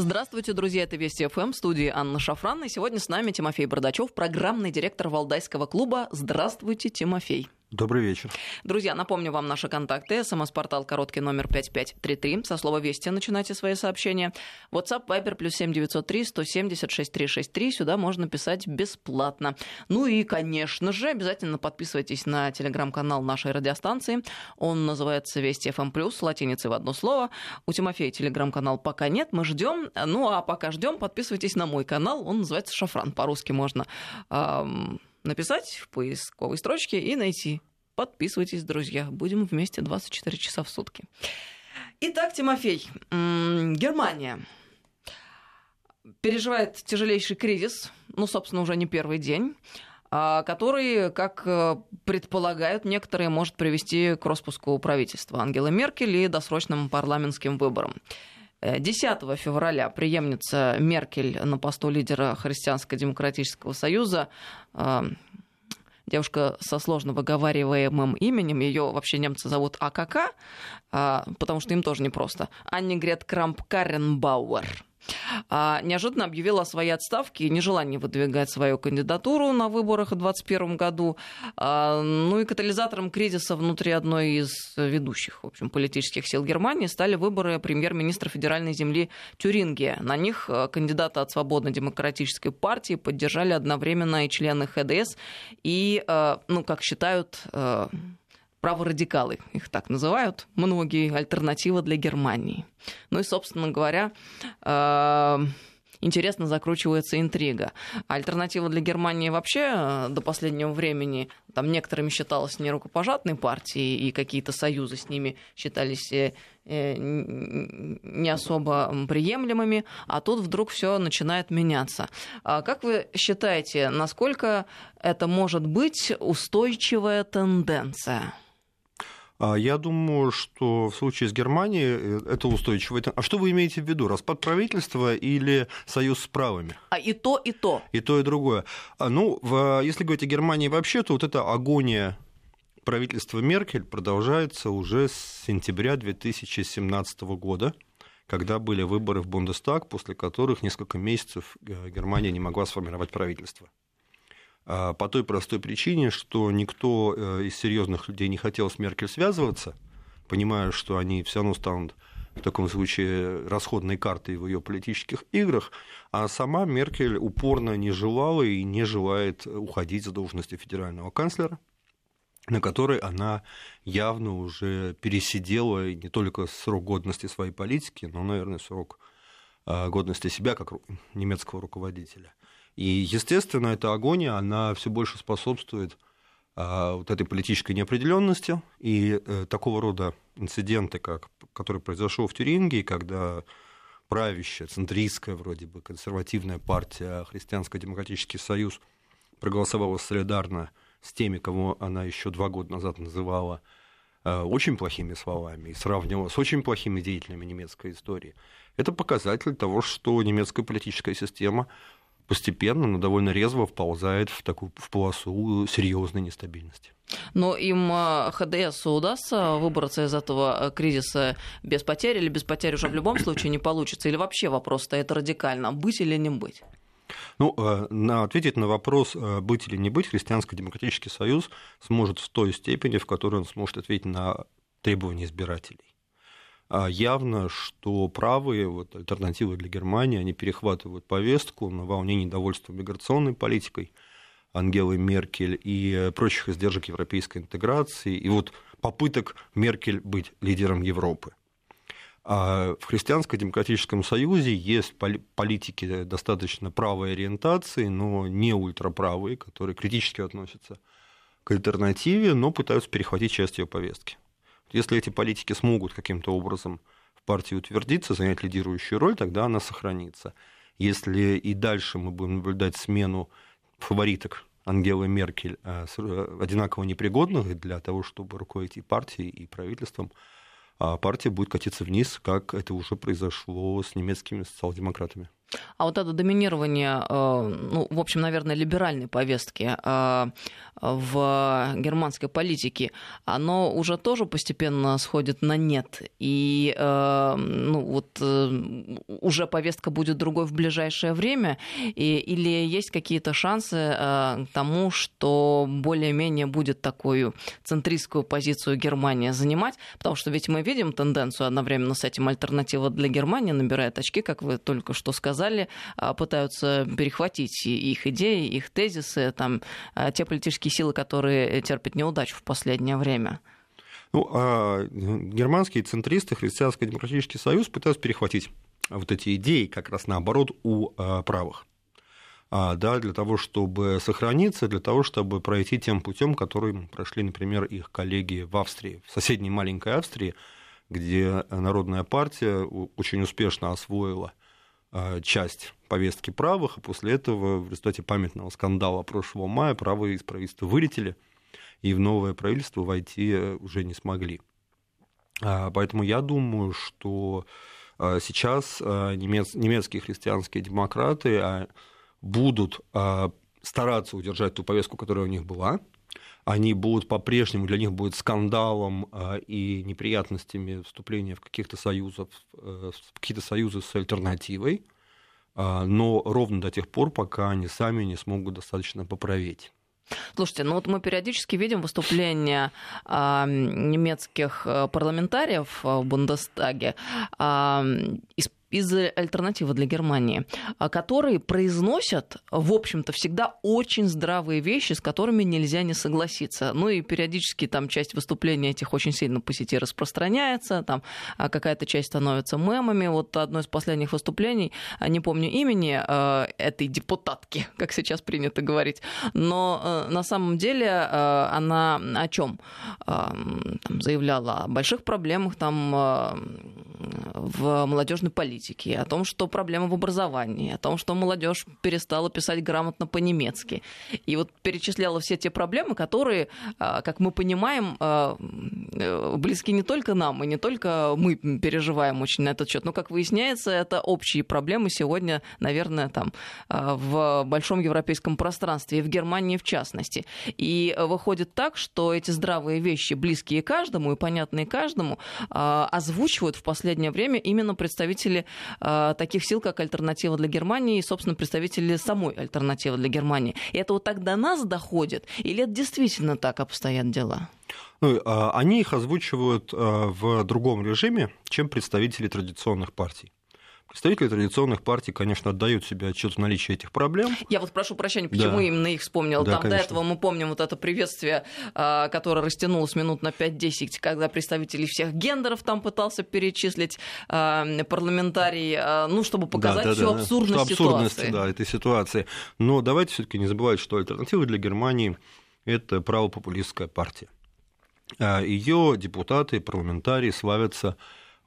Здравствуйте, друзья, это Вести ФМ, студии Анна Шафран. И сегодня с нами Тимофей Бардачев, программный директор Валдайского клуба. Здравствуйте, Тимофей. Добрый вечер. Друзья, напомню вам наши контакты. СМС-портал короткий номер 5533. Со слова «Вести» начинайте свои сообщения. WhatsApp Viber плюс 7903 170 6363. Сюда можно писать бесплатно. Ну и, конечно же, обязательно подписывайтесь на телеграм-канал нашей радиостанции. Он называется «Вести ФМ плюс», латиницей в одно слово. У Тимофея телеграм-канал пока нет, мы ждем. Ну а пока ждем, подписывайтесь на мой канал. Он называется «Шафран». По-русски можно эм, написать в поисковой строчке и найти. Подписывайтесь, друзья. Будем вместе 24 часа в сутки. Итак, Тимофей, Германия переживает тяжелейший кризис, ну, собственно, уже не первый день а, который, как э, предполагают некоторые, может привести к распуску правительства Ангелы Меркель и досрочным парламентским выборам. 10 э, февраля преемница Меркель на посту лидера Христианско-демократического союза. Э, девушка со сложно выговариваемым именем, ее вообще немцы зовут АКК, э, потому что им тоже непросто, Аннигрет Крамп Каренбауэр а, неожиданно объявила о своей отставке и нежелании выдвигать свою кандидатуру на выборах в 2021 году. А, ну и катализатором кризиса внутри одной из ведущих в общем, политических сил Германии стали выборы премьер-министра федеральной земли Тюрингия. На них а, кандидата от Свободно-демократической партии поддержали одновременно и члены ХДС и, ну, как считают, праворадикалы, их так называют, многие, альтернатива для Германии. Ну и, собственно говоря, э, интересно закручивается интрига. Альтернатива для Германии вообще э, до последнего времени там некоторыми считалась нерукопожатной партией, и какие-то союзы с ними считались э, не особо приемлемыми, а тут вдруг все начинает меняться. А как вы считаете, насколько это может быть устойчивая тенденция? А я думаю, что в случае с Германией э, это устойчиво. А что вы имеете в виду? Распад правительства или союз с правыми? А и то, и то. И то, и другое. А, ну, в, если говорить о Германии вообще, то вот эта агония правительства Меркель продолжается уже с сентября 2017 года когда были выборы в Бундестаг, после которых несколько месяцев э, Германия не могла сформировать правительство. А, по той простой причине, что никто э, из серьезных людей не хотел с Меркель связываться, понимая, что они все равно станут в таком случае расходной картой в ее политических играх, а сама Меркель упорно не желала и не желает уходить с должности федерального канцлера, на которой она явно уже пересидела не только срок годности своей политики, но, наверное, срок а, годности себя как немецкого руководителя. И, естественно, эта агония, она все больше способствует а, вот этой политической неопределенности и э, такого рода инциденты, как, который произошел в Тюрингии, когда правящая, центристская вроде бы, консервативная партия Христианско-демократический союз проголосовала солидарно с теми, кого она еще два года назад называла э, очень плохими словами и сравнивала с очень плохими деятелями немецкой истории. Это показатель того, что немецкая политическая система постепенно, но довольно резво вползает в такую в полосу серьезной нестабильности. Но им э, ХДС удастся выбраться из этого э, кризиса без потерь или без потерь уже в любом случае не получится? Или вообще вопрос стоит радикально, быть или не быть? Ну, э, на, ответить на вопрос, быть или не быть, Христианско-демократический союз сможет в той степени, в которой он сможет ответить на требования избирателей. А явно, что правые, вот, альтернативы для Германии, они перехватывают повестку на волне недовольства миграционной политикой Ангелы Меркель и э, прочих издержек европейской интеграции, и вот попыток Меркель быть лидером Европы. А в Христианско-демократическом союзе есть политики достаточно правой ориентации, но не ультраправые, которые критически относятся к альтернативе, но пытаются перехватить часть ее повестки. Если эти политики смогут каким-то образом в партии утвердиться, занять лидирующую роль, тогда она сохранится. Если и дальше мы будем наблюдать смену фавориток Ангелы Меркель э, э, одинаково непригодных для того, чтобы руководить и партией, и правительством, а партия будет катиться вниз, как это уже произошло с немецкими социал-демократами. А вот это доминирование, э, ну, в общем, наверное, либеральной повестки э, в германской политике, оно уже тоже постепенно сходит на нет. И э, ну, вот уже повестка будет другой в ближайшее время, и, или есть какие-то шансы к тому, что более-менее будет такую центристскую позицию Германия занимать, потому что ведь мы видим тенденцию одновременно с этим. Альтернатива для Германии набирает очки, как вы только что сказали, сказали, а, пытаются перехватить их идеи, их тезисы, там, а, те политические силы, которые терпят неудачу в последнее время. Ну, а германские центристы, Христианско-демократический союз пытаются перехватить вот эти идеи как раз наоборот у правых. Да, для того, чтобы сохраниться, для того, чтобы пройти тем путем, которым прошли, например, их коллеги в Австрии, в соседней маленькой Австрии, где Народная партия очень успешно освоила а, часть повестки правых, и после этого в результате памятного скандала прошлого мая правые из правительства вылетели, и в новое правительство войти э, уже не смогли. А, поэтому я думаю, что а, сейчас немец, немецкие христианские демократы будут стараться удержать ту повестку, которая у них была, они будут по-прежнему, для них будет скандалом и неприятностями вступления в каких-то союзов, э, в какие-то союзы с альтернативой, а, но ровно до тех пор, пока они сами не смогут достаточно поправить. Слушайте, ну вот мы периодически видим выступления э, немецких парламентариев в Бундестаге э, из из альтернативы для Германии, а, которые произносят, в общем-то, всегда очень здравые вещи, с которыми нельзя не согласиться. Ну и периодически там часть выступлений этих очень сильно по сети распространяется, там а, какая-то часть становится мемами. Вот одно из последних выступлений, а, не помню имени этой депутатки, как сейчас принято говорить, но на самом деле она о чем заявляла о больших проблемах там в молодежной политике политики, о том, что проблема в образовании, о том, что молодежь перестала писать грамотно по-немецки. И вот перечисляла все те проблемы, которые, а, как мы понимаем, а, близки не только нам, и не только мы переживаем очень на этот счет. Но, как выясняется, это общие проблемы сегодня, наверное, там а, в большом европейском пространстве, и в Германии в частности. И выходит так, что эти здравые вещи, близкие каждому и понятные каждому, озвучивают в последнее время именно представители таких сил, как альтернатива для Германии и, собственно, представители самой альтернативы для Германии. И это вот так до нас доходит? Или это действительно так обстоят дела? Ну, а, они их озвучивают а, в другом режиме, чем представители традиционных партий. Представители традиционных партий, конечно, отдают себе отчет в наличии этих проблем. Я вот прошу прощения, почему да. именно их вспомнил. Да, Там конечно. до этого мы помним вот это приветствие, а, которое растянулось минут на 5-10, когда представители всех гендеров там пытался перечислить а, парламентарий, а, ну, чтобы показать да, да, всю да. абсурдность, что абсурдность ситуации. Да, этой ситуации. Но давайте все-таки не забывать, что альтернатива для Германии – это правопопулистская партия. Ее депутаты, парламентарии славятся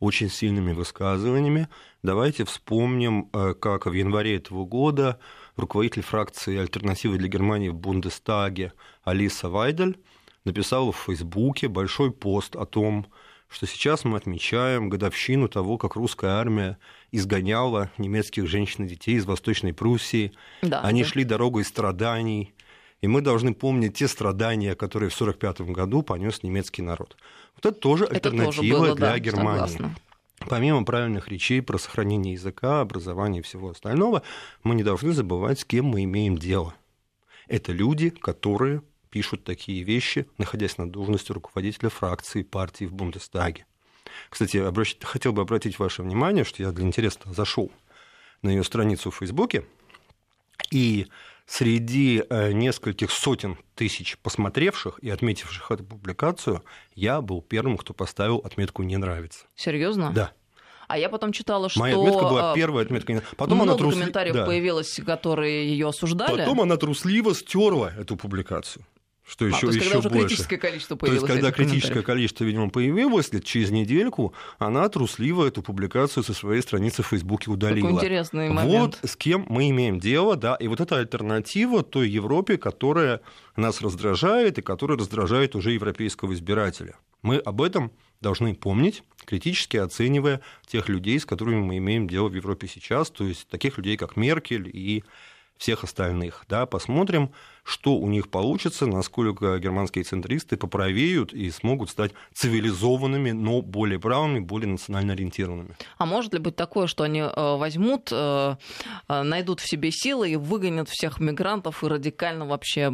очень сильными высказываниями. Давайте вспомним, э, как в январе этого года руководитель фракции «Альтернативы для Германии» в Бундестаге Алиса Вайдель написала в Фейсбуке большой пост о том, что сейчас мы отмечаем годовщину того, как русская армия изгоняла немецких женщин и детей из Восточной Пруссии. Да, Они да. шли дорогой страданий, и мы должны помнить те страдания, которые в 1945 году понес немецкий народ. Вот это тоже это альтернатива тоже было, для да, Германии. Согласна. Помимо правильных речей про сохранение языка, образования и всего остального, мы не должны забывать, с кем мы имеем дело. Это люди, которые пишут такие вещи, находясь на должности руководителя фракции партии в Бундестаге. Кстати, обращ... хотел бы обратить ваше внимание, что я для интереса зашел на ее страницу в Фейсбуке, и среди э, нескольких сотен тысяч посмотревших и отметивших эту публикацию, я был первым, кто поставил отметку «не нравится». Серьезно? Да. А я потом читала, что... Моя отметка была первая отметка. Потом много она трус... комментариев да. появилось, которые ее осуждали. Потом она трусливо стерла эту публикацию. Что еще, а, то есть, еще когда больше. критическое количество появилось. То есть, когда критическое количество, видимо, появилось, через недельку она трусливо эту публикацию со своей страницы в Фейсбуке удалила. Такой интересный момент. Вот с кем мы имеем дело, да, и вот это альтернатива той Европе, которая нас раздражает и которая раздражает уже европейского избирателя. Мы об этом должны помнить, критически оценивая тех людей, с которыми мы имеем дело в Европе сейчас, то есть таких людей, как Меркель и всех остальных. Да, посмотрим, что у них получится, насколько германские центристы поправеют и смогут стать цивилизованными, но более правыми, более национально ориентированными. А может ли быть такое, что они э, возьмут, э, э, найдут в себе силы и выгонят всех мигрантов и радикально вообще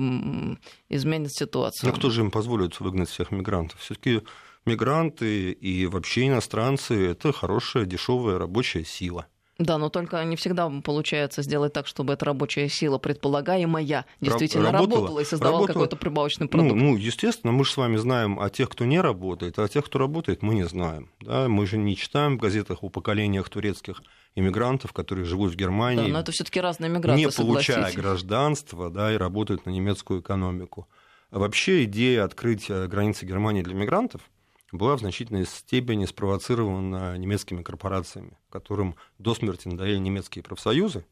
изменят ситуацию? Ну, кто же им позволит выгнать всех мигрантов? Все-таки мигранты и вообще иностранцы – это хорошая, дешевая рабочая сила. Да, но только не всегда получается сделать так, чтобы эта рабочая сила, предполагаемая, действительно работала, работала и создавала работала. какой-то прибавочный продукт. Ну, ну, естественно, мы же с вами знаем о тех, кто не работает, а о тех, кто работает, мы не знаем. Да? Мы же не читаем в газетах о поколениях турецких иммигрантов, которые живут в Германии. Да, но это все-таки разные мигранты, Не получая гражданство да, и работают на немецкую экономику. А вообще идея открыть э, границы Германии для мигрантов – была в значительной степени спровоцирована немецкими корпорациями, которым до смерти надоели немецкие профсоюзы,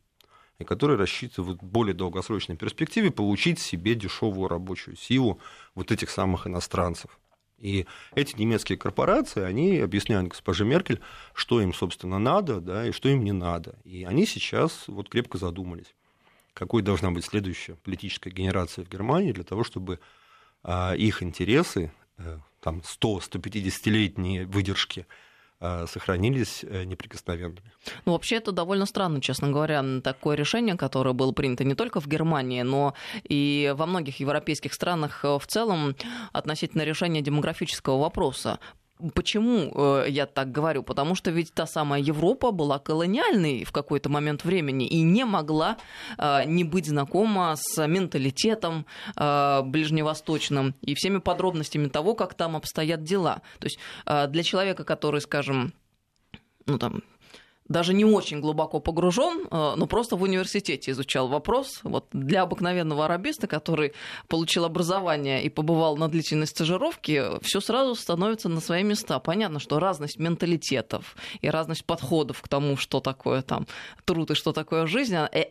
и которые рассчитывают в более долгосрочной перспективе получить себе дешевую рабочую силу вот этих самых иностранцев. И эти немецкие корпорации, они объясняют госпоже Меркель, что им, собственно, надо, да, и что им не надо. И они сейчас вот крепко задумались, какой должна быть следующая политическая генерация в Германии для того, чтобы а, их интересы там 100-150-летние выдержки э, сохранились э, неприкосновенными. Ну, вообще, это довольно странно, честно говоря, такое решение, которое было принято не только в Германии, но и во многих европейских странах э, в целом относительно решения демографического вопроса. Почему э, я так говорю? Потому что ведь та самая Европа была колониальной в какой-то момент времени и не могла э, не быть знакома с менталитетом э, ближневосточным и всеми подробностями того, как там обстоят дела. То есть для человека, который, скажем, ну там даже не очень глубоко погружен, э, но просто в университете изучал вопрос. Вот для обыкновенного арабиста, который получил образование и побывал на длительной стажировке, все сразу становится на свои места. Понятно, что разность менталитетов и разность подходов к тому, что такое там труд и что такое жизнь, э,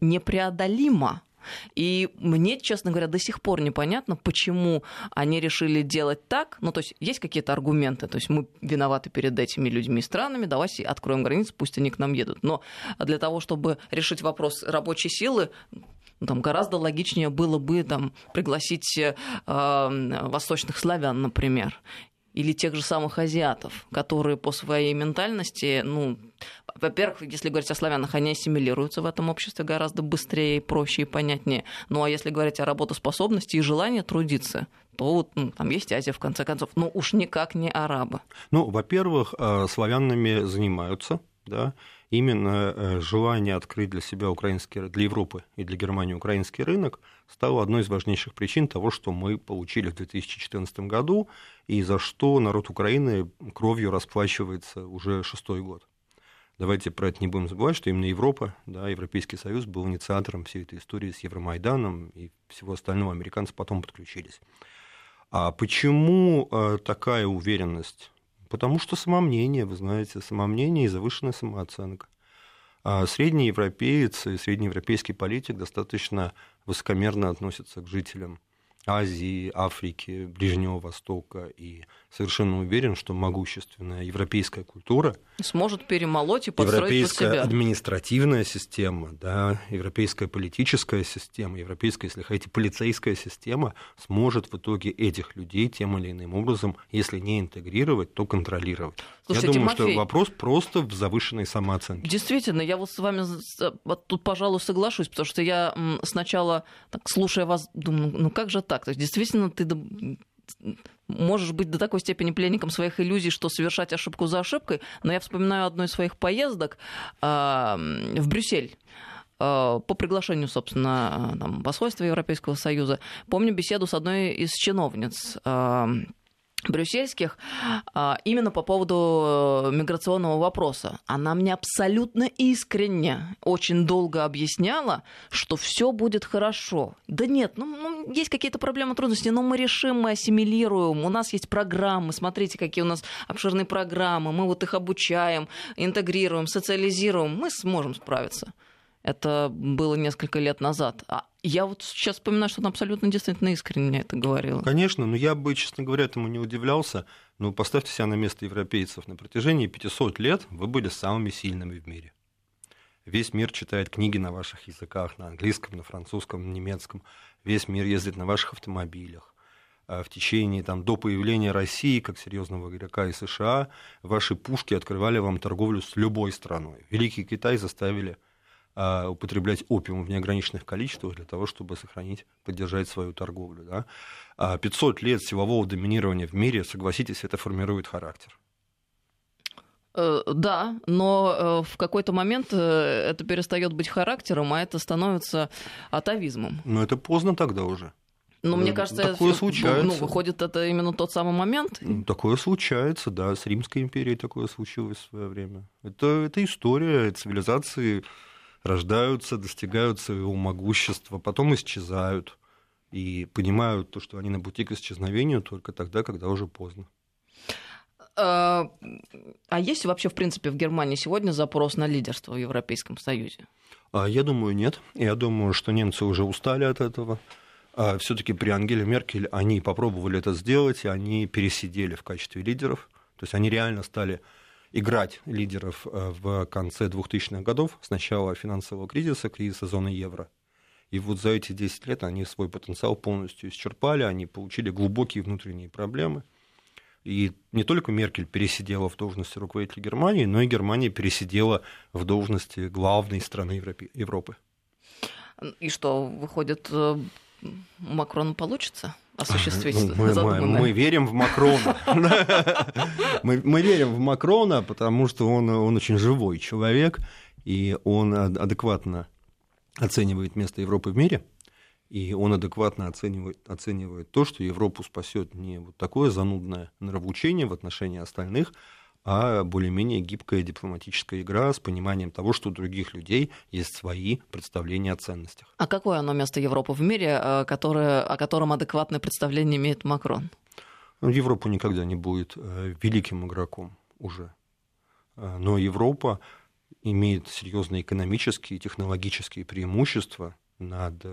непреодолима. И мне, честно говоря, до сих пор непонятно, почему они решили делать так. Ну, то есть есть какие-то аргументы, то есть мы виноваты перед этими людьми и странами, давайте откроем границы, пусть они к нам едут. Но для того, чтобы решить вопрос рабочей силы, там гораздо логичнее было бы там, пригласить э, восточных славян, например, или тех же самых азиатов, которые по своей ментальности, ну, во-первых, если говорить о славянах, они ассимилируются в этом обществе гораздо быстрее, проще и понятнее. Ну а если говорить о работоспособности и желании трудиться, то вот ну, там есть Азия, в конце концов. Ну уж никак не арабы. Ну, во-первых, э, славянами занимаются, да, именно э, желание открыть для себя украинский, для Европы и для Германии украинский рынок стало одной из важнейших причин того, что мы получили в 2014 году и за что народ Украины кровью расплачивается уже шестой год. Давайте про это не будем забывать, что именно Европа, да, Европейский Союз был инициатором всей этой истории с Евромайданом и всего остального. Американцы потом подключились. А почему э, такая уверенность? Потому что самомнение, вы знаете, самомнение и завышенная самооценка. А средний европеец и среднеевропейский политик достаточно высокомерно относятся к жителям Азии, Африки, Ближнего Востока и совершенно уверен, что могущественная европейская культура сможет перемолоть и подстроить европейская под себя. административная система, да, европейская политическая система, европейская, если хотите, полицейская система сможет в итоге этих людей тем или иным образом, если не интегрировать, то контролировать. Слушайте, я думаю, Тимофей, что вопрос просто в завышенной самооценке. Действительно, я вот с вами вот тут, пожалуй, соглашусь, потому что я сначала, так, слушая вас, думаю, ну как же так? То есть действительно ты можешь быть до такой степени пленником своих иллюзий, что совершать ошибку за ошибкой. Но я вспоминаю одну из своих поездок э, в Брюссель а, по приглашению, собственно, там, посольства Европейского Союза. Помню беседу с одной из чиновниц брюссельских а, именно по поводу э, миграционного вопроса. Она мне абсолютно искренне очень долго объясняла, что все будет хорошо. Да нет, ну, ну есть какие-то проблемы, трудности, но мы решим, мы ассимилируем, у нас есть программы, смотрите, какие у нас обширные программы, мы вот их обучаем, интегрируем, социализируем, мы сможем справиться. Это было несколько лет назад. А я вот сейчас вспоминаю, что он абсолютно действительно искренне это говорил. Конечно, но я бы, честно говоря, этому не удивлялся. Ну, поставьте себя на место европейцев. На протяжении 500 лет вы были самыми сильными в мире. Весь мир читает книги на ваших языках, на английском, на французском, на немецком. Весь мир ездит на ваших автомобилях. А в течение там, до появления России как серьезного игрока и США ваши пушки открывали вам торговлю с любой страной. Великий Китай заставили а, употреблять опиум в неограниченных количествах для того, чтобы сохранить, поддержать свою торговлю. Да? 500 а лет силового доминирования в мире, согласитесь, это формирует характер. Э, да, но э, в какой-то момент э, это перестает быть характером, а это становится атовизмом. Но это поздно тогда уже. Но мне кажется, такое это, случается. Ну, выходит, это именно тот самый момент. Такое случается, да. С Римской империей такое случилось в свое время. Это, это история цивилизации рождаются, достигают своего могущества, потом исчезают и понимают то, что они на пути к исчезновению только тогда, когда уже поздно. А, а есть вообще, в принципе, в Германии сегодня запрос на лидерство в Европейском Союзе? А, я думаю, нет. Я думаю, что немцы уже устали от этого. А, Все-таки при Ангеле Меркель они попробовали это сделать, и они пересидели в качестве лидеров. То есть они реально стали играть лидеров э, в конце 2000-х годов, с начала финансового кризиса, кризиса зоны евро. И вот за эти 10 лет они свой потенциал полностью исчерпали, они получили глубокие внутренние проблемы. И не только Меркель пересидела в должности руководителя Германии, но и Германия пересидела в должности главной страны Европы. И что, выходит, э, Макрон получится? Осуществить ну, мы, мы, мы верим в Макрона. мы, мы верим в Макрона, потому что он, он очень живой человек, и он адекватно оценивает место Европы в мире, и он адекватно оценивает, оценивает то, что Европу спасет не вот такое занудное нравоучение в отношении остальных, а более-менее гибкая дипломатическая игра с пониманием того, что у других людей есть свои представления о ценностях. А какое оно место Европы в мире, э, которое, о котором адекватное представление имеет Макрон? Ну, Европа никогда не будет э, великим игроком уже. Э, но Европа имеет серьезные экономические и технологические преимущества над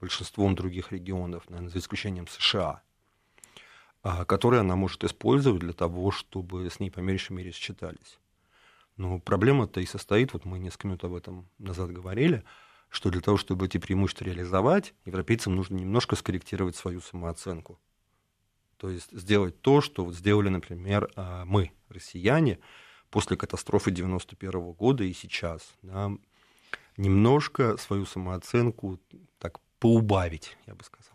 большинством других регионов, наверное, за исключением США. А, которые она может использовать для того, чтобы с ней по меньшей мере считались. Но проблема-то и состоит, вот мы несколько минут об этом назад говорили, что для того, чтобы эти преимущества реализовать, европейцам нужно немножко скорректировать свою самооценку. То есть сделать то, что вот сделали, например, а, мы, россияне, после катастрофы 91 года и сейчас. Да, немножко свою самооценку так поубавить, я бы сказал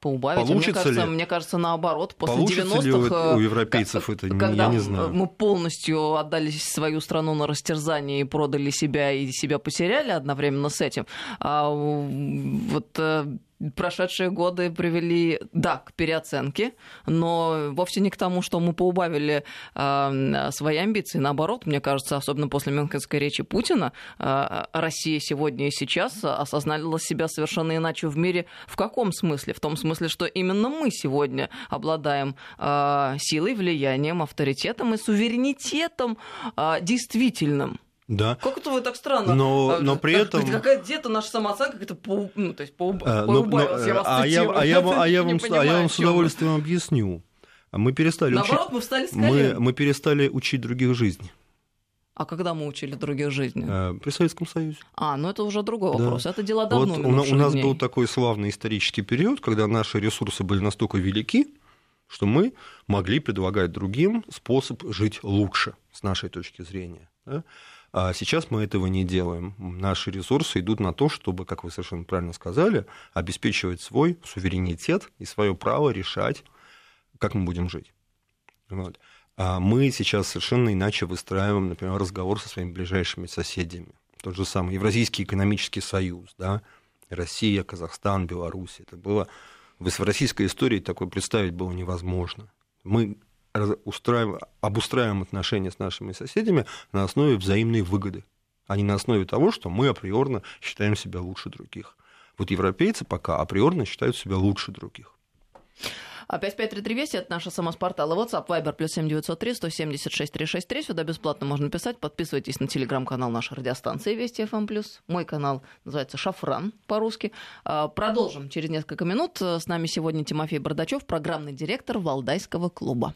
поубавить. Получится мне кажется, ли? мне кажется, наоборот, после Получится 90-х... Ли у европейцев это, когда я не знаю. мы полностью отдали свою страну на растерзание и продали себя, и себя потеряли одновременно с этим, а вот э, прошедшие годы привели, да, к переоценке, но вовсе не к тому, что мы поубавили э, свои амбиции. Наоборот, мне кажется, особенно после Мюнхенской речи Путина, э, Россия сегодня и сейчас осознала себя совершенно иначе в мире. В каком смысле? В том смысле, что именно мы сегодня обладаем э, силой, влиянием, авторитетом и суверенитетом э, действительным. Да. Как это вы так странно? Но, а, но при этом... Какая где-то наша самооценка как-то по, ну, то есть по, а, поубавилась, я вас а я, а, я, а, я вам, а я вам с удовольствием вы. объясню. Мы перестали Наоборот, учить... мы встали с мы, мы перестали учить других жизни. А когда мы учили других жизни? А, при Советском Союзе. А, ну это уже другой да. вопрос. Это дело давно вот у, у нас дней. был такой славный исторический период, когда наши ресурсы были настолько велики, что мы могли предлагать другим способ жить лучше, с нашей точки зрения. Да? А сейчас мы этого не делаем. Наши ресурсы идут на то, чтобы, как вы совершенно правильно сказали, обеспечивать свой суверенитет и свое право решать, как мы будем жить. Вот. А мы сейчас совершенно иначе выстраиваем, например, разговор со своими ближайшими соседями. Тот же самый Евразийский экономический союз, да, Россия, Казахстан, Беларусь. Это было в российской истории такое представить было невозможно. Мы устраиваем, обустраиваем отношения с нашими соседями на основе взаимной выгоды, а не на основе того, что мы априорно считаем себя лучше других. Вот европейцы пока априорно считают себя лучше других. 553320 это наша самоспортала. WhatsApp, Viber, плюс 7903 176 363. Сюда бесплатно можно писать. Подписывайтесь на телеграм-канал нашей радиостанции Вести ФМ+. Эм Мой канал называется «Шафран» по-русски. А, продолжим через несколько минут. С нами сегодня Тимофей Бардачев, программный директор Валдайского клуба.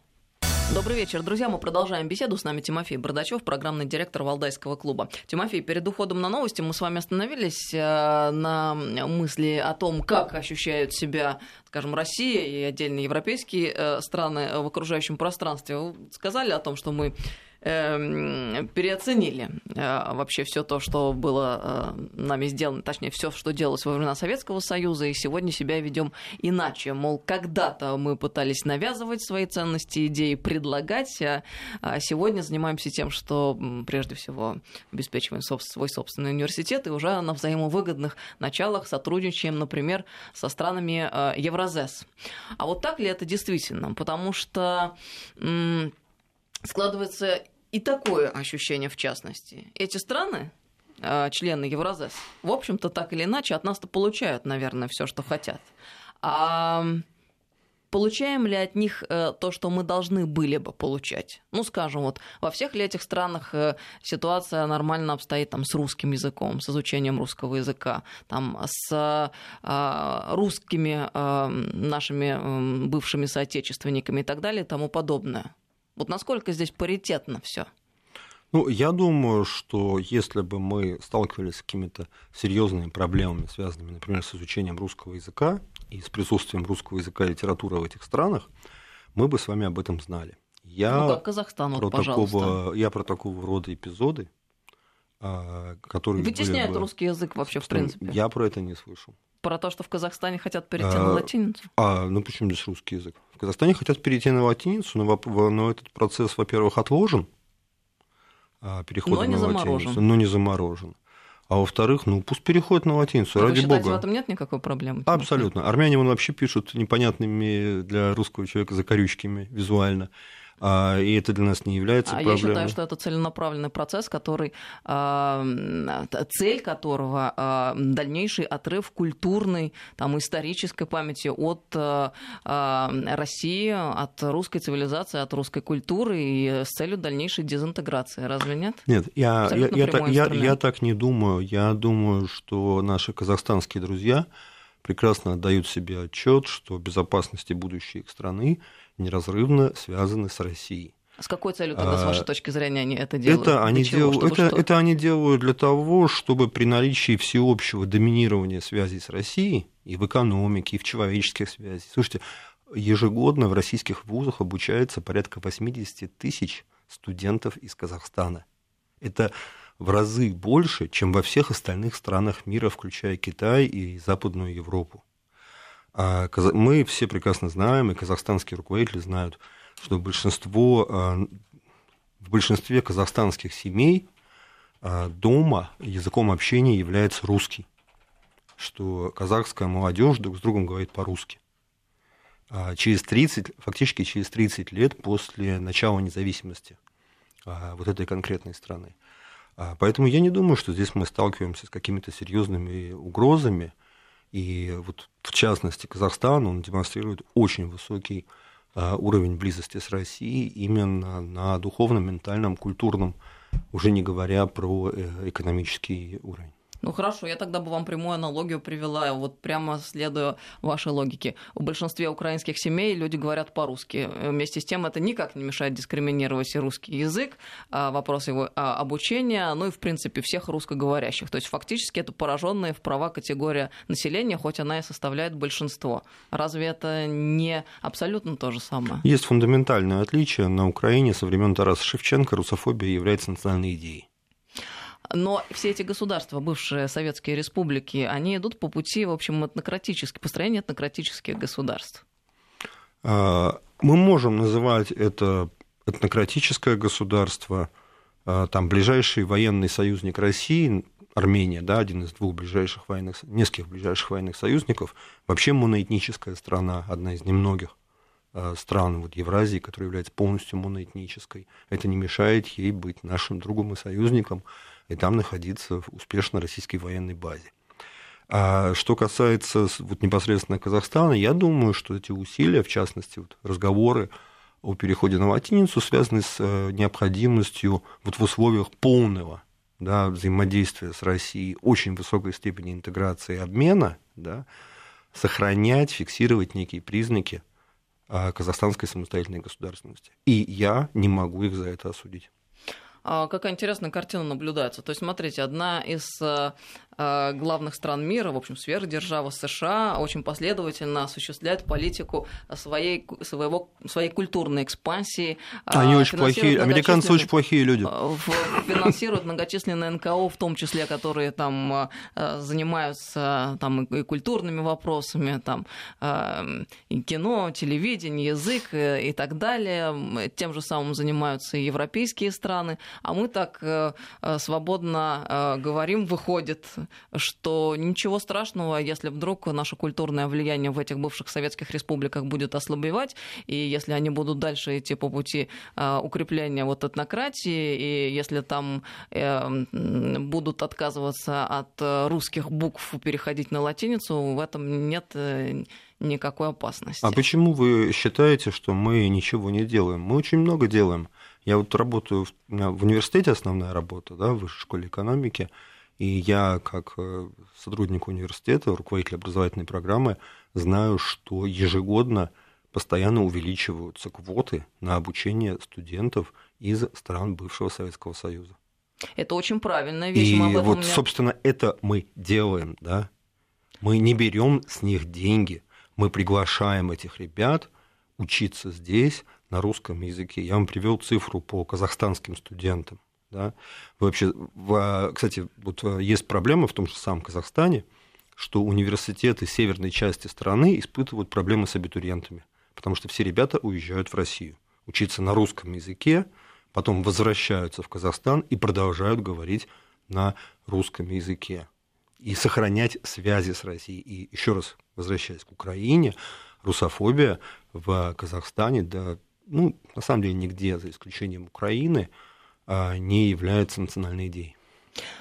Добрый вечер, друзья. Мы продолжаем беседу. С нами Тимофей Бардачев, программный директор Валдайского клуба. Тимофей, перед уходом на новости мы с вами остановились э, на мысли о том, как ощущают себя, скажем, Россия и отдельные европейские э, страны в окружающем пространстве. Вы сказали о том, что мы переоценили э, вообще все то, что было э, нами сделано, точнее, все, что делалось во времена Советского Союза, и сегодня себя ведем иначе. Мол, когда-то мы пытались навязывать свои ценности, идеи, предлагать, а, а сегодня занимаемся тем, что прежде всего обеспечиваем свой собственный университет и уже на взаимовыгодных началах сотрудничаем, например, со странами э, Евразес. А вот так ли это действительно? Потому что складывается и такое ощущение в частности. Эти страны, а, члены Евразес, в общем-то, так или иначе от нас-то получают, наверное, все, что хотят. А получаем ли от них э, то, что мы должны были бы получать? Ну, скажем, вот во всех ли этих странах э, ситуация нормально обстоит там, с русским языком, с изучением русского языка, там, с э, русскими э, нашими бывшими соотечественниками и так далее и тому подобное? Вот насколько здесь паритетно все? Ну, я думаю, что если бы мы сталкивались с какими-то серьезными проблемами, связанными, например, с изучением русского языка и с присутствием русского языка и литературы в этих странах, мы бы с вами об этом знали. Я ну, как Казахстан, про вот, пожалуйста. Такого, я про такого рода эпизоды, а, которые... Вытесняют бы, русский язык вообще, в принципе. Я про это не слышал. Про то, что в Казахстане хотят перейти а, на латиницу? А, ну почему здесь русский язык? Казахстане хотят перейти на латиницу, но, но этот процесс, во-первых, отложен, а, перехода но на заморожен. латиницу, но не заморожен. А во-вторых, ну пусть переходит на латиницу, а ради вы считаете, бога. в этом нет никакой проблемы? Абсолютно. Армяне вон вообще пишут непонятными для русского человека закорючками визуально. А, и это для нас не является а проблемой. Я считаю, что это целенаправленный процесс, который, а, цель которого а, дальнейший отрыв культурной, там, исторической памяти от России, от русской цивилизации, от русской культуры и с целью дальнейшей дезинтеграции. Разве нет? Нет, я, я, я, так, я, я так не думаю. Я думаю, что наши казахстанские друзья прекрасно отдают себе отчет, что безопасности будущей их страны неразрывно связаны с Россией. С какой целью тогда, с вашей точки зрения, они это делают? Это они, чего, делают, это, это они делают для того, чтобы при наличии всеобщего доминирования связей с Россией и в экономике, и в человеческих связях. Слушайте, ежегодно в российских вузах обучается порядка 80 тысяч студентов из Казахстана. Это в разы больше, чем во всех остальных странах мира, включая Китай и Западную Европу. А мы все прекрасно знаем, и казахстанские руководители знают, что большинство, а, в большинстве казахстанских семей а, дома языком общения является русский, что казахская молодежь друг с другом говорит по-русски. Через 30, фактически через 30 лет после начала независимости вот этой конкретной страны. Поэтому я не думаю, что здесь мы сталкиваемся с какими-то серьезными угрозами. И вот в частности Казахстан, он демонстрирует очень высокий а, уровень близости с Россией именно на духовном, ментальном, культурном, уже не говоря про э, экономический уровень. Ну хорошо, я тогда бы вам прямую аналогию привела, вот прямо следуя вашей логике. В большинстве украинских семей люди говорят по-русски. Вместе с тем это никак не мешает дискриминировать и русский язык, а вопрос его а, обучения, ну и в принципе всех русскоговорящих. То есть фактически это пораженная в права категория населения, хоть она и составляет большинство. Разве это не абсолютно то же самое? Есть фундаментальное отличие. На Украине со времен Тараса Шевченко русофобия является национальной идеей. Но все эти государства, бывшие советские республики, они идут по пути, в общем, этнократически, построения этнократических государств. А, мы можем называть это этнократическое государство, а, там ближайший военный союзник России, Армения, да, один из двух ближайших военных, нескольких ближайших военных союзников, вообще моноэтническая страна, одна из немногих стран вот Евразии, которая является полностью моноэтнической. Это не мешает ей быть нашим другом и союзником и там находиться в успешно российской военной базе. А что касается вот непосредственно Казахстана, я думаю, что эти усилия, в частности, вот разговоры о переходе на латиницу, связаны с э, необходимостью вот в условиях полного да, взаимодействия с Россией, очень высокой степени интеграции и обмена, да, сохранять, фиксировать некие признаки казахстанской самостоятельной государственности. И я не могу их за это осудить. А, какая интересная картина наблюдается. То есть, смотрите, одна из э, главных стран мира, в общем, сверхдержава США, очень последовательно осуществляет политику своей, своего, своей культурной экспансии. А, Они очень плохие, американцы очень плохие люди. Э, финансируют многочисленные НКО, в том числе, которые там занимаются там, и культурными вопросами, там, и кино, телевидение, язык и так далее. Тем же самым занимаются и европейские страны а мы так э, э, свободно э, говорим, выходит, что ничего страшного, если вдруг наше культурное влияние в этих бывших советских республиках будет ослабевать, и если они будут дальше идти по пути укрепления вот этнократии, и если там будут отказываться от русских букв, переходить на латиницу, в этом нет никакой опасности. А почему вы считаете, что мы ничего не делаем? Мы очень много делаем. Я вот работаю, меня в университете основная работа, да, в высшей школе экономики, и я, как э, сотрудник университета, руководитель образовательной программы, знаю, что ежегодно постоянно увеличиваются квоты на обучение студентов из стран бывшего Советского Союза. Это очень правильная вещь. И вот, меня... собственно, это мы делаем, да. Мы не берем с них деньги, мы приглашаем этих ребят учиться здесь, на русском языке. Я вам привел цифру по казахстанским студентам. Да? Вообще, кстати, вот э, есть проблема в том же самом Казахстане, что университеты северной части страны испытывают проблемы с абитуриентами, потому что все ребята уезжают в Россию учиться на русском языке, потом возвращаются в Казахстан и продолжают говорить на русском языке и сохранять связи с Россией. И еще раз возвращаясь к Украине, русофобия в Казахстане да, ну, на самом деле нигде, за исключением Украины, а, не является национальной идеей.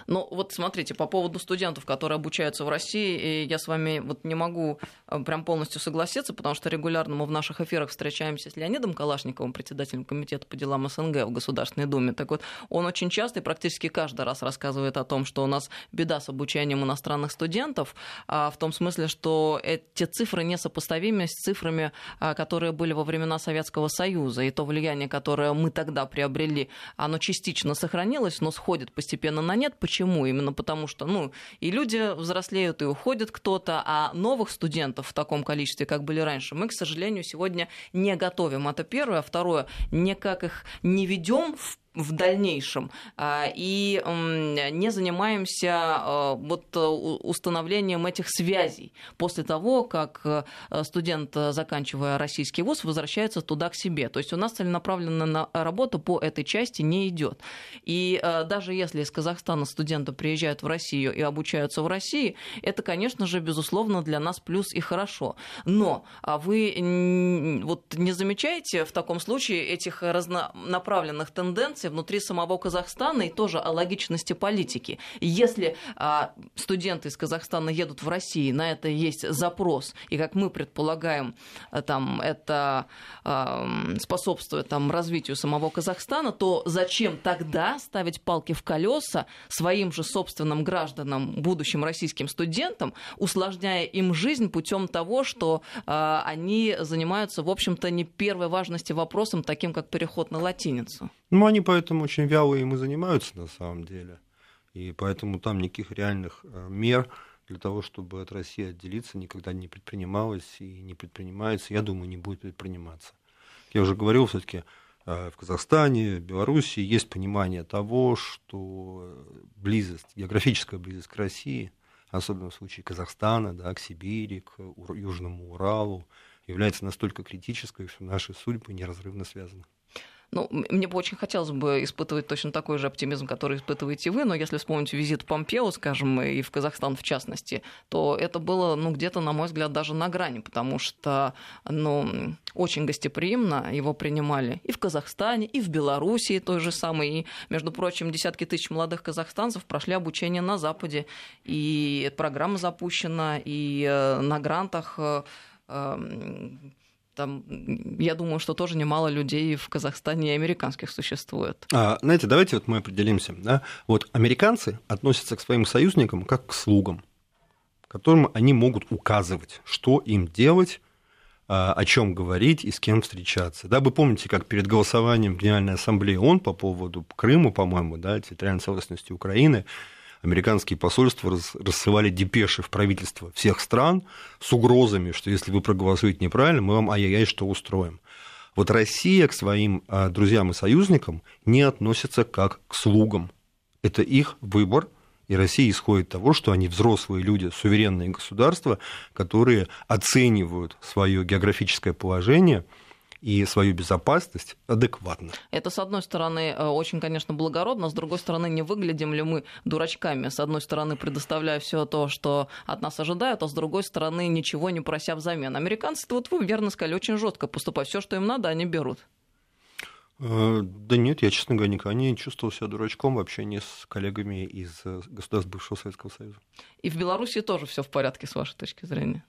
Ну, вот смотрите, по поводу студентов, которые обучаются в России, я с вами вот не могу э, прям полностью согласиться, потому что регулярно мы в наших эфирах встречаемся с Леонидом Калашниковым, председателем комитета по делам СНГ в Государственной Думе. Так вот, он очень часто и практически каждый раз рассказывает о том, что у нас беда с обучением иностранных студентов, а в том смысле, что эти цифры несопоставимы с цифрами, а, которые были во времена Советского Союза, и то влияние, которое мы тогда приобрели, оно частично сохранилось, но сходит постепенно на нет. Почему? Именно потому что, ну, и люди взрослеют, и уходит кто-то, а новых студентов в таком количестве, как были раньше, мы, к сожалению, сегодня не готовим. Это первое. Второе, никак их не ведем в в дальнейшем а, и не занимаемся а, вот установлением этих связей после того, как э, студент, заканчивая российский вуз, возвращается туда к себе. То есть у нас целенаправленная работа по этой части не идет. И э, даже если из Казахстана студенты приезжают в Россию и обучаются в России, это, конечно же, безусловно, для нас плюс и хорошо. Но а вы вот не замечаете в таком случае этих разнонаправленных тенденций, информации внутри самого Казахстана и тоже о логичности политики. Если а, студенты из Казахстана едут в Россию, на это есть запрос, и как мы предполагаем, а, там, это а, способствует там, развитию самого Казахстана, то зачем тогда ставить палки в колеса своим же собственным гражданам, будущим российским студентам, усложняя им жизнь путем того, что а, они занимаются, в общем-то, не первой важности вопросом, таким как переход на латиницу? Ну, они поэтому очень вяло им и занимаются на самом деле. И поэтому там никаких реальных э, мер для того, чтобы от России отделиться, никогда не предпринималось и не предпринимается, я думаю, не будет предприниматься. Я уже говорил, все-таки э, в Казахстане, в Белоруссии есть понимание того, что близость, географическая близость к России, особенно в случае Казахстана, да, к Сибири, к Южному Уралу, является настолько критической, что наши судьбы неразрывно связаны. Ну, мне бы очень хотелось бы испытывать точно такой же оптимизм, который испытываете вы, но если вспомнить визит Помпео, скажем, и в Казахстан в частности, то это было, ну, где-то, на мой взгляд, даже на грани, потому что, ну, очень гостеприимно его принимали и в Казахстане, и в Белоруссии той же самой. И, между прочим, десятки тысяч молодых казахстанцев прошли обучение на Западе, и программа запущена, и э, на грантах э, эм, там, я думаю, что тоже немало людей в Казахстане и американских существует. А, знаете, давайте вот мы определимся. Да? Вот американцы относятся к своим союзникам как к слугам, которым они могут указывать, что им делать, о чем говорить и с кем встречаться. Да, вы помните, как перед голосованием Генеральной Ассамблее ООН по поводу Крыма, по-моему, да, территориальной целостности Украины, американские посольства рассылали депеши в правительство всех стран с угрозами, что если вы проголосуете неправильно, мы вам ай-яй-яй что устроим. Вот Россия к своим а, друзьям и союзникам не относится как к слугам. Это их выбор, и Россия исходит от того, что они взрослые люди, суверенные государства, которые оценивают свое географическое положение – и свою безопасность адекватно. Это, с одной стороны, э, очень, конечно, благородно, с другой стороны, не выглядим ли мы дурачками? С одной стороны, предоставляя все то, что от нас ожидают, а с другой стороны, ничего не прося взамен. Американцы, вот вы верно сказали, очень жестко поступают. Все, что им надо, они берут. Э, да нет, я, честно говоря, никогда не чувствовал себя дурачком в общении с коллегами из э, государств бывшего Советского Союза. И в Беларуси тоже все в порядке, с вашей точки зрения?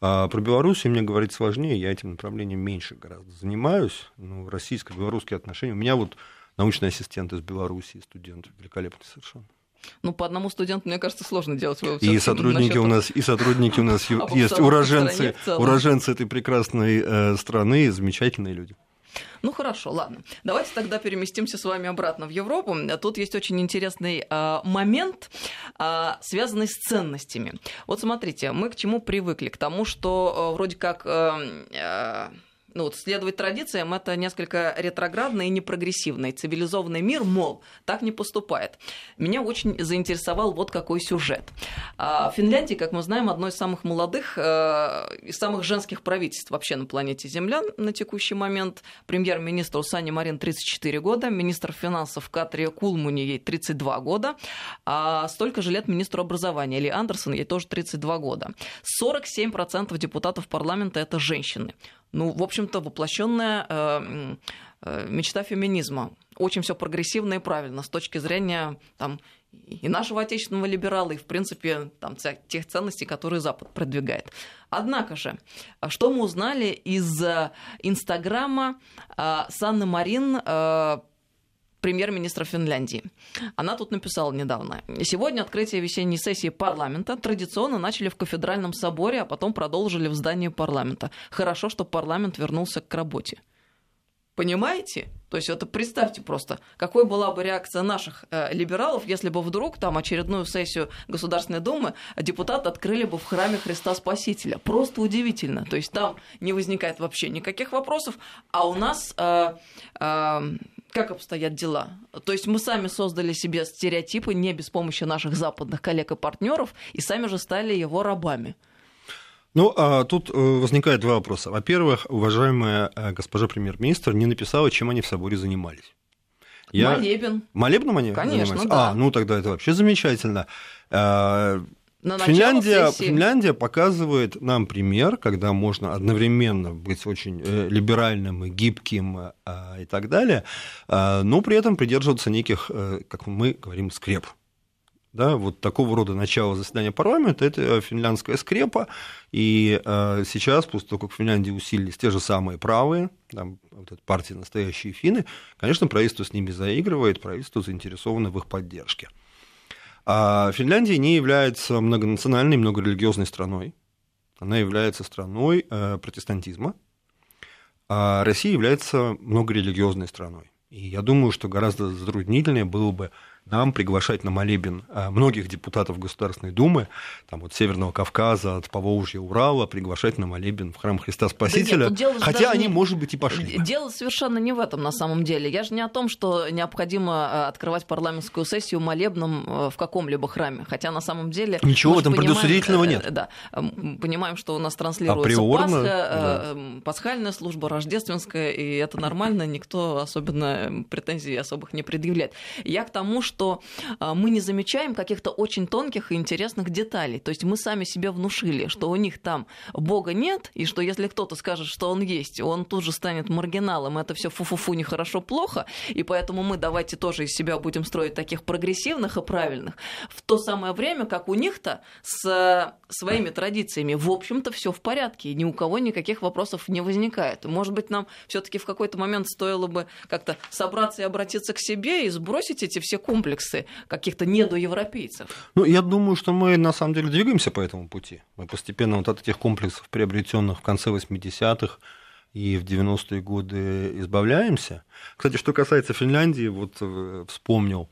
А про Белоруссию мне говорить сложнее, я этим направлением меньше гораздо занимаюсь. Ну, российско-белорусские отношения. У меня вот научный ассистент из Белоруссии, студент, великолепный совершенно. Ну, по одному студенту, мне кажется, сложно делать вывод. И сотрудники, у нас, и сотрудники у нас есть уроженцы, уроженцы этой прекрасной э, страны, замечательные люди. Ну хорошо, ладно. Давайте тогда переместимся с вами обратно в Европу. Тут есть очень интересный э, момент, э, связанный с ценностями. Вот смотрите, мы к чему привыкли? К тому, что э, вроде как... Э, э, ну, вот следовать традициям это несколько ретроградно и непрогрессивно. И цивилизованный мир, мол, так не поступает. Меня очень заинтересовал вот какой сюжет. А, Финляндия, как мы знаем, одно из самых молодых э, и самых женских правительств вообще на планете Земля на текущий момент. Премьер-министр Усани Марин 34 года, министр финансов Катрия Кулмуни ей 32 года, а столько же лет министру образования Ли Андерсон ей тоже 32 года. 47% депутатов парламента это женщины ну, в общем-то, воплощенная э, э, мечта феминизма. Очень все прогрессивно и правильно с точки зрения там, и нашего отечественного либерала, и, в принципе, там, тех ценностей, которые Запад продвигает. Однако же, что мы узнали из э, Инстаграма Санны Марин премьер-министра Финляндии. Она тут написала недавно. Сегодня открытие весенней сессии парламента традиционно начали в кафедральном соборе, а потом продолжили в здании парламента. Хорошо, что парламент вернулся к работе. Понимаете? То есть это представьте просто, какой была бы реакция наших э, либералов, если бы вдруг там очередную сессию Государственной Думы депутаты открыли бы в храме Христа Спасителя. Просто удивительно. То есть там не возникает вообще никаких вопросов, а у нас э, э, как обстоят дела? То есть мы сами создали себе стереотипы не без помощи наших западных коллег и партнеров, и сами же стали его рабами. Ну, а тут э, возникает два вопроса. Во-первых, уважаемая э, госпожа премьер-министр не написала, чем они в соборе занимались. Я... Молебен. Молебном они Конечно, занимались? да. А, ну тогда это вообще замечательно. Э, на Финляндия, Финляндия показывает нам пример, когда можно одновременно быть очень либеральным и гибким и так далее, но при этом придерживаться неких, как мы говорим, скреп да, вот такого рода начало заседания парламента – это финляндская скрепа, и э, сейчас, после того, как в Финляндии усилились те же самые правые, там, вот эта партия «Настоящие финны», конечно, правительство с ними заигрывает, правительство заинтересовано в их поддержке. А Финляндия не является многонациональной, многорелигиозной страной, она является страной э, протестантизма, а Россия является многорелигиозной страной. И я думаю, что гораздо затруднительнее было бы нам приглашать на молебен а, многих депутатов Государственной Думы, там вот Северного Кавказа, от Поволжья, Урала, приглашать на молебен в храм Христа Спасителя, да нет, хотя они, не... может быть, и пошли. Дело совершенно не в этом на самом деле. Я же не о том, что необходимо а, открывать парламентскую сессию молебном а, в каком-либо храме, хотя на самом деле... Ничего в этом предусудительного э, нет. Да, понимаем, что у нас транслируется Априорно, Пасха, да. Э, пасхальная служба, рождественская, и это нормально, никто особенно претензий особых не предъявляет. Я к тому, что что а, мы не замечаем каких-то очень тонких и интересных деталей. То есть мы сами себе внушили, что у них там Бога нет, и что если кто-то скажет, что он есть, он тут же станет маргиналом, это все фу-фу-фу, нехорошо, плохо, и поэтому мы давайте тоже из себя будем строить таких прогрессивных и правильных. В то самое время, как у них-то с своими традициями, в общем-то, все в порядке, и ни у кого никаких вопросов не возникает. Может быть, нам все-таки в какой-то момент стоило бы как-то собраться и обратиться к себе и сбросить эти все комплексы комплексы каких-то недоевропейцев. Ну, я думаю, что мы на самом деле двигаемся по этому пути. Мы постепенно вот от этих комплексов, приобретенных в конце 80-х, и в 90-е годы избавляемся. Кстати, что касается Финляндии, вот э, вспомнил,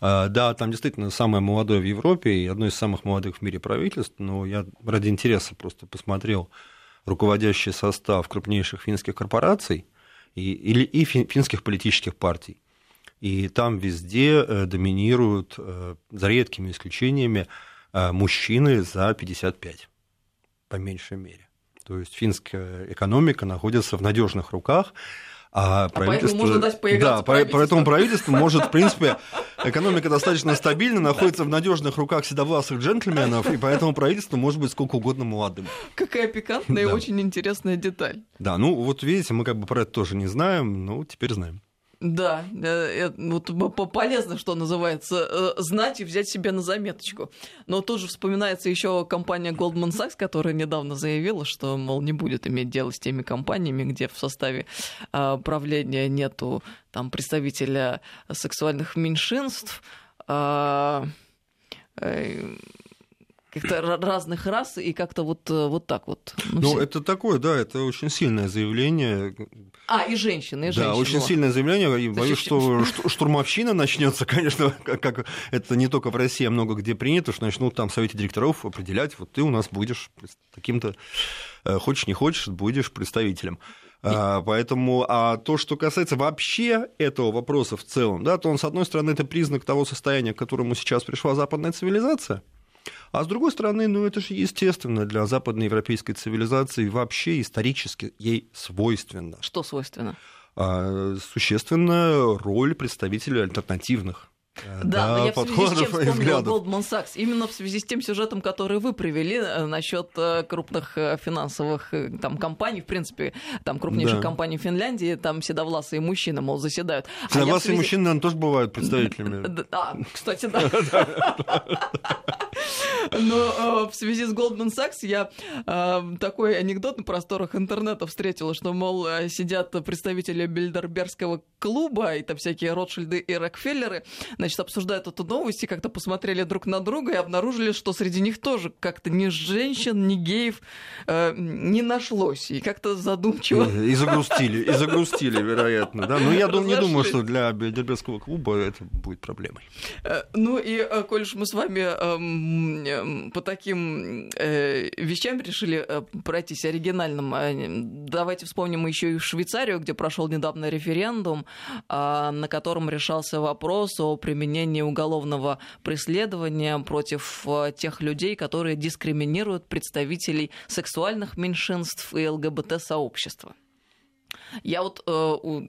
э, да, там действительно самое молодое в Европе и одно из самых молодых в мире правительств, но я ради интереса просто посмотрел руководящий состав крупнейших финских корпораций и, или, и финских политических партий. И там везде э, доминируют, за редкими исключениями, мужчины за 55, по меньшей мере. То есть финская экономика находится в надежных руках, а, а правительство... можно дать да, поэтому правительство может, в принципе, экономика достаточно стабильна, находится в надежных руках седовласых джентльменов, и поэтому правительство может быть сколько угодно молодым. Какая пикантная да. и очень интересная деталь. Да, ну вот видите, мы как бы про это тоже не знаем, но теперь знаем. Да, э, вот полезно, что называется, э, знать и взять себе на заметочку. Но тут же вспоминается еще компания Goldman Sachs, которая недавно заявила, что, мол, не будет иметь дело с теми компаниями, где в составе а, правления нету там представителя сексуальных меньшинств а, э, каких-то разных рас и как-то вот, вот так вот. Ну, ну все... это такое, да, это очень сильное заявление. А, и женщины, и женщины. Да, очень сильное заявление. И боюсь, что штурмовщина начнется, конечно, как это не только в России, а много где принято, что начнут там в совете директоров определять, вот ты у нас будешь таким-то, э, хочешь не хочешь, будешь представителем. А, поэтому, а то, что касается вообще этого вопроса в целом, да, то он, с одной стороны, это признак того состояния, к которому сейчас пришла западная цивилизация, а с другой стороны, ну это же естественно для западноевропейской цивилизации вообще исторически ей свойственно. Что свойственно? А, существенная роль представителей альтернативных да, да но я в связи с чем вспомнила Goldman Sachs. Именно в связи с тем сюжетом, который вы привели э, насчет э, крупных э, финансовых там, компаний, в принципе, там крупнейших да. компаний Финляндии, там седовласые мужчины, мол, заседают. А седовласые а связи... мужчины, наверное, тоже бывают представителями. А, кстати, да. Но в связи с Goldman Sachs я такой анекдот на просторах интернета встретила, что, мол, сидят представители Бильдербергского клуба, и там всякие Ротшильды и Рокфеллеры, значит, обсуждают эту новость и как-то посмотрели друг на друга и обнаружили, что среди них тоже как-то ни женщин, ни геев э, не нашлось. И как-то задумчиво... И загрустили, и загрустили, вероятно. Да? Но я дум, не думаю, что для Бельдербергского клуба это будет проблемой. Э, ну и, э, коль уж мы с вами э, по таким э, вещам решили э, пройтись оригинальным, э, давайте вспомним еще и Швейцарию, где прошел недавно референдум, э, на котором решался вопрос о применение уголовного преследования против э, тех людей, которые дискриминируют представителей сексуальных меньшинств и ЛГБТ-сообщества. Я вот э,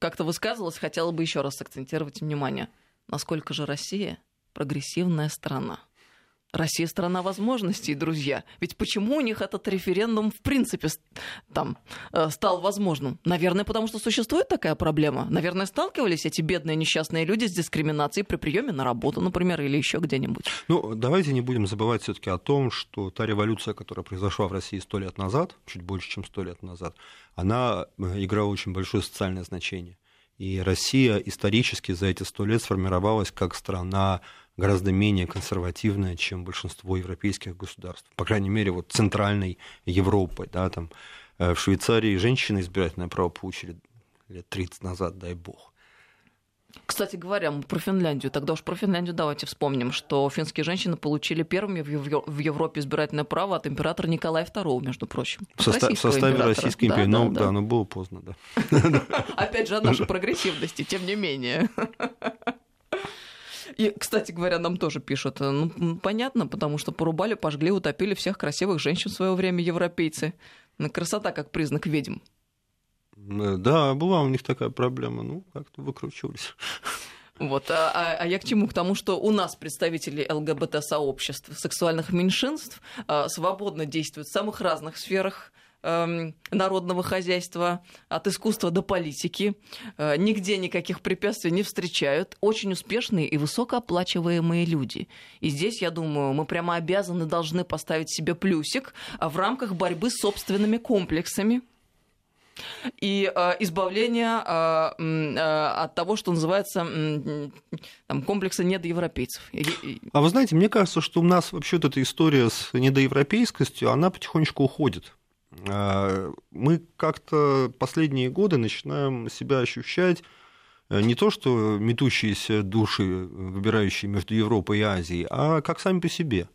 как-то высказывалась, хотела бы еще раз акцентировать внимание, насколько же Россия прогрессивная страна. Россия страна возможностей, друзья. Ведь почему у них этот референдум в принципе там э, стал возможным? Наверное, потому что существует такая проблема. Наверное, сталкивались эти бедные несчастные люди с дискриминацией при приеме на работу, например, или еще где-нибудь. Ну, давайте не будем забывать все-таки о том, что та революция, которая произошла в России сто лет назад, чуть больше, чем сто лет назад, она э, играла очень большое социальное значение. И Россия исторически за эти сто лет сформировалась как страна гораздо менее консервативная, чем большинство европейских государств. По крайней мере, вот центральной Европы. Да, там, э, в Швейцарии женщины избирательное право получили лет 30 назад, дай бог. Кстати говоря, про Финляндию. Тогда уж про Финляндию давайте вспомним, что финские женщины получили первыми в Европе избирательное право от императора Николая II, между прочим. В, состав, в составе императора. Российской империи. Да, ну, да, да. да, но было поздно, да. Опять же, о нашей прогрессивности, тем не менее. И, кстати говоря, нам тоже пишут, э, ну, понятно, потому что порубали, пожгли, утопили всех красивых женщин в свое время европейцы. Красота как признак ведьм. Э, да, была у них такая проблема, ну, как-то выкручивались. Вот, а, а, а я к чему? К тому, что у нас представители ЛГБТ-сообществ, сексуальных меньшинств а, свободно действуют в самых разных сферах народного хозяйства, от искусства до политики. Э, нигде никаких препятствий не встречают. Очень успешные и высокооплачиваемые люди. И здесь, я думаю, мы прямо обязаны, должны поставить себе плюсик в рамках борьбы с собственными комплексами. и э, избавление э, от того, что называется там, комплекса недоевропейцев. А вы знаете, мне кажется, что у нас вообще эта история с недоевропейскостью, она потихонечку уходит. А, мы как-то последние годы начинаем себя ощущать э, не то, что метущиеся души, выбирающие между Европой и Азией, а как сами по себе.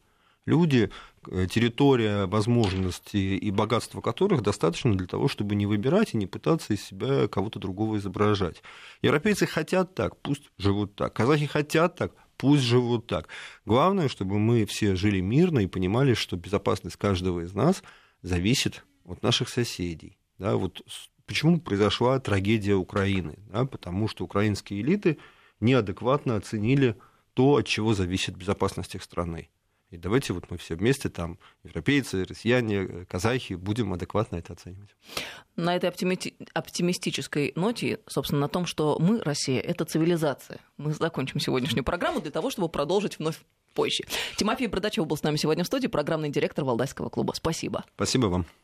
Люди, э, территория, возможности и богатство которых достаточно для того, чтобы не выбирать и не пытаться из себя кого-то другого изображать. Европейцы хотят так, пусть живут так. Казахи хотят так, пусть живут так. Главное, чтобы мы все жили мирно и понимали, что безопасность каждого из нас зависит от наших соседей. Да, вот почему произошла трагедия Украины? Да, потому что украинские элиты неадекватно оценили то, от чего зависит безопасность их страны. И давайте вот мы все вместе там, европейцы, россияне, казахи, будем адекватно это оценивать. На этой оптимистической ноте, собственно, на том, что мы, Россия, это цивилизация. Мы закончим сегодняшнюю программу для того, чтобы продолжить вновь позже. Тимофей Бродачев был с нами сегодня в студии, программный директор Валдайского клуба. Спасибо. Спасибо вам.